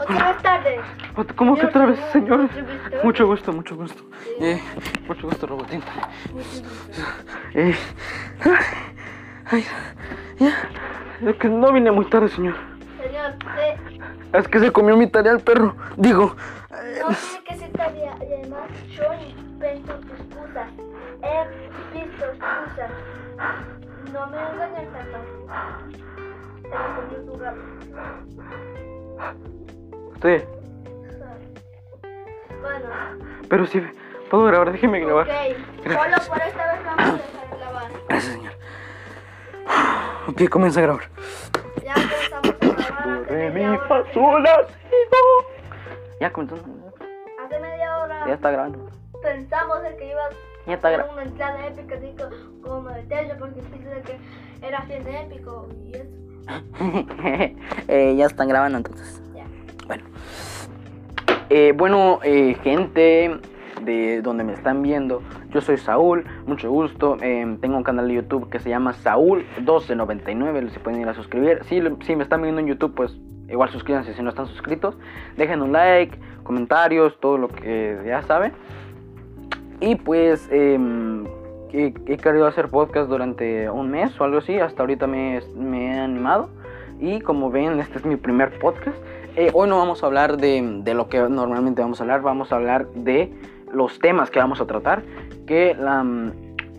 Otra vez tarde. Ot- ¿Cómo que otra vez, señor, mucho gusto. Mucho gusto, mucho gusto. Sí. Eh, mucho gusto, Robotín. Mucho gusto. Eh, ay, ya. Es que no vine muy tarde, señor. Señor, usted Es que se comió mi tarea el perro. Digo, eh, no tiene que ser tarea. Y además, yo invento excusas. He visto excusas. No me engañes fácil. Se comió tu gato. Usted. Bueno, Pero sí, puedo grabar, déjeme grabar. ok. Solo por esta vez vamos a dejar de grabar. Gracias, señor. Ok, comienza a grabar. Ya empezamos a grabar media mi, si. Ya comenzó. Hace media hora Ya está grabando. pensamos en que ibas Ya está grabando. una entrada épica así co- como de Tello porque dijiste que era bien épico y eso. Eh, ya están grabando entonces. Bueno. Eh, bueno, eh, gente de donde me están viendo, yo soy Saúl, mucho gusto. eh, tengo un canal de YouTube que se llama Saúl1299, se pueden ir a suscribir. Si, si me están viendo en YouTube, pues igual suscríbanse si no están suscritos. Dejen un like, comentarios, todo lo que ya saben. Y pues em, he, he querido hacer podcast durante un mes o algo así. Hasta ahorita me, me he animado. Y como ven, este es mi primer podcast. Eh, hoy no vamos a hablar de, de lo que normalmente vamos a hablar. Vamos a hablar de los temas que vamos a tratar. Que, la,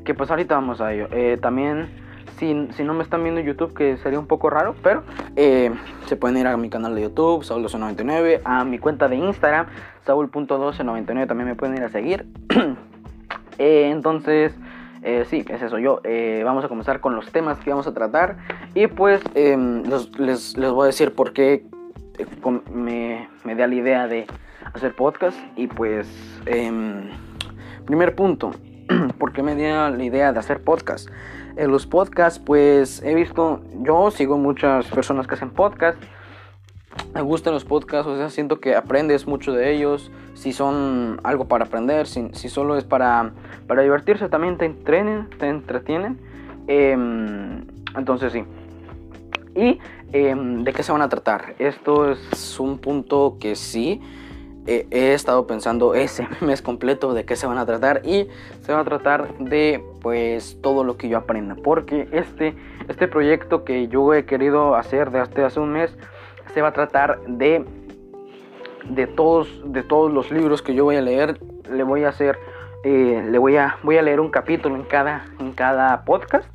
que pues ahorita vamos a ello. Eh, también, si, si no me están viendo en YouTube, que sería un poco raro. Pero eh, se pueden ir a mi canal de YouTube, Saúl1299. A mi cuenta de Instagram, Saúl.1299. También me pueden ir a seguir. Entonces, eh, sí, es eso. Yo eh, vamos a comenzar con los temas que vamos a tratar. Y pues em, les, les voy a decir por qué eh, me, me da la idea de hacer podcast. Y pues, em, primer punto, ¿por qué me dio la idea de hacer podcast? En los podcasts, pues he visto, yo sigo muchas personas que hacen podcast. Me gustan los podcasts, o sea, siento que aprendes mucho de ellos. Si son algo para aprender, si, si solo es para, para divertirse, también te entrenen, te entretienen. Em, entonces sí. ¿Y em, de qué se van a tratar? Esto es un punto que sí he estado pensando ese mes completo de qué se van a tratar y se va a tratar de pues todo lo que yo aprenda porque este este proyecto que yo he querido hacer desde hace un mes se va a tratar de de todos de todos los libros que yo voy a leer. Le voy a hacer eh, le voy a voy a leer un capítulo en cada en cada podcast.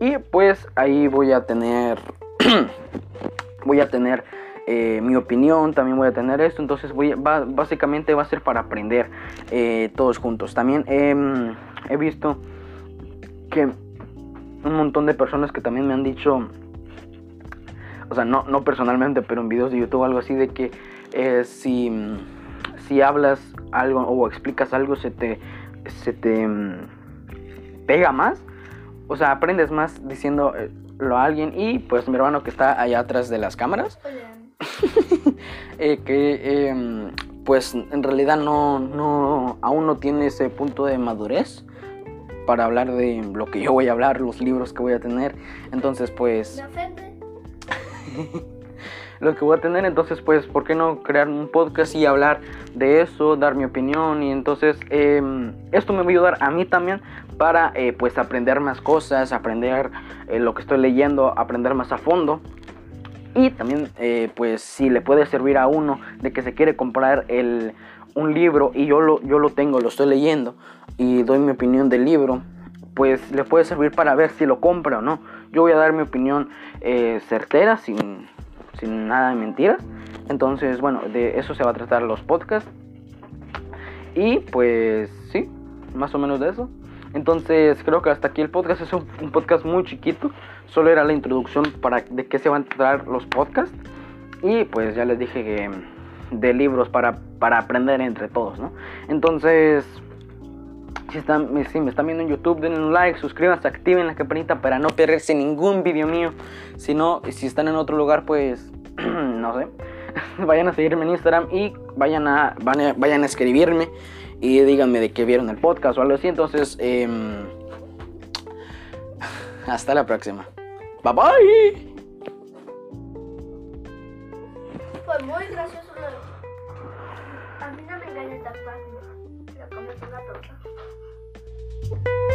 Y pues ahí voy a tener voy a tener eh, mi opinión, también voy a tener esto, entonces voy, básicamente va a ser para aprender eh, todos juntos. También em, he visto que un montón de personas que también me han dicho, o sea, no, no personalmente, pero en videos de YouTube algo así, de que eh, si, si hablas algo o explicas algo, se te, se te mm, pega más, o sea, aprendes más diciéndolo a alguien y pues mi hermano que está allá atrás de las cámaras, eh, que eh, pues en realidad no, no, aún no tiene ese punto de madurez para hablar de lo que yo voy a hablar, los libros que voy a tener. Entonces pues. lo que voy a tener, entonces pues ¿por qué no crear un podcast y hablar de eso, dar mi opinión? Y entonces eh, esto me va a ayudar a mí también para eh, pues aprender más cosas, aprender eh, lo que estoy leyendo, aprender más a fondo. Y también, eh, pues, si le puede servir a uno de que se quiere comprar el, un libro y yo lo, yo lo tengo, lo estoy leyendo y doy mi opinión del libro, pues le puede servir para ver si lo compra o no. Yo voy a dar mi opinión eh, certera, sin, sin nada de mentiras. Entonces, bueno, de eso se va a tratar los podcasts. Y pues, sí, más o menos de eso. Entonces creo que hasta aquí el podcast es un, un podcast muy chiquito. Solo era la introducción para de qué se van a tratar los podcasts. Y pues ya les dije que de libros para, para aprender entre todos, ¿no? Entonces, si, están, si me están viendo en YouTube, denle un like, suscríbanse, activen la campanita para no perderse ningún video mío. Si no, si están en otro lugar, pues no sé. vayan a seguirme en Instagram y vayan a, vayan a escribirme y díganme de qué vieron el podcast o algo así. Entonces, em, hasta la próxima. Bye bye. Fue muy gracioso. A mí no me engaña tan fácil. thank you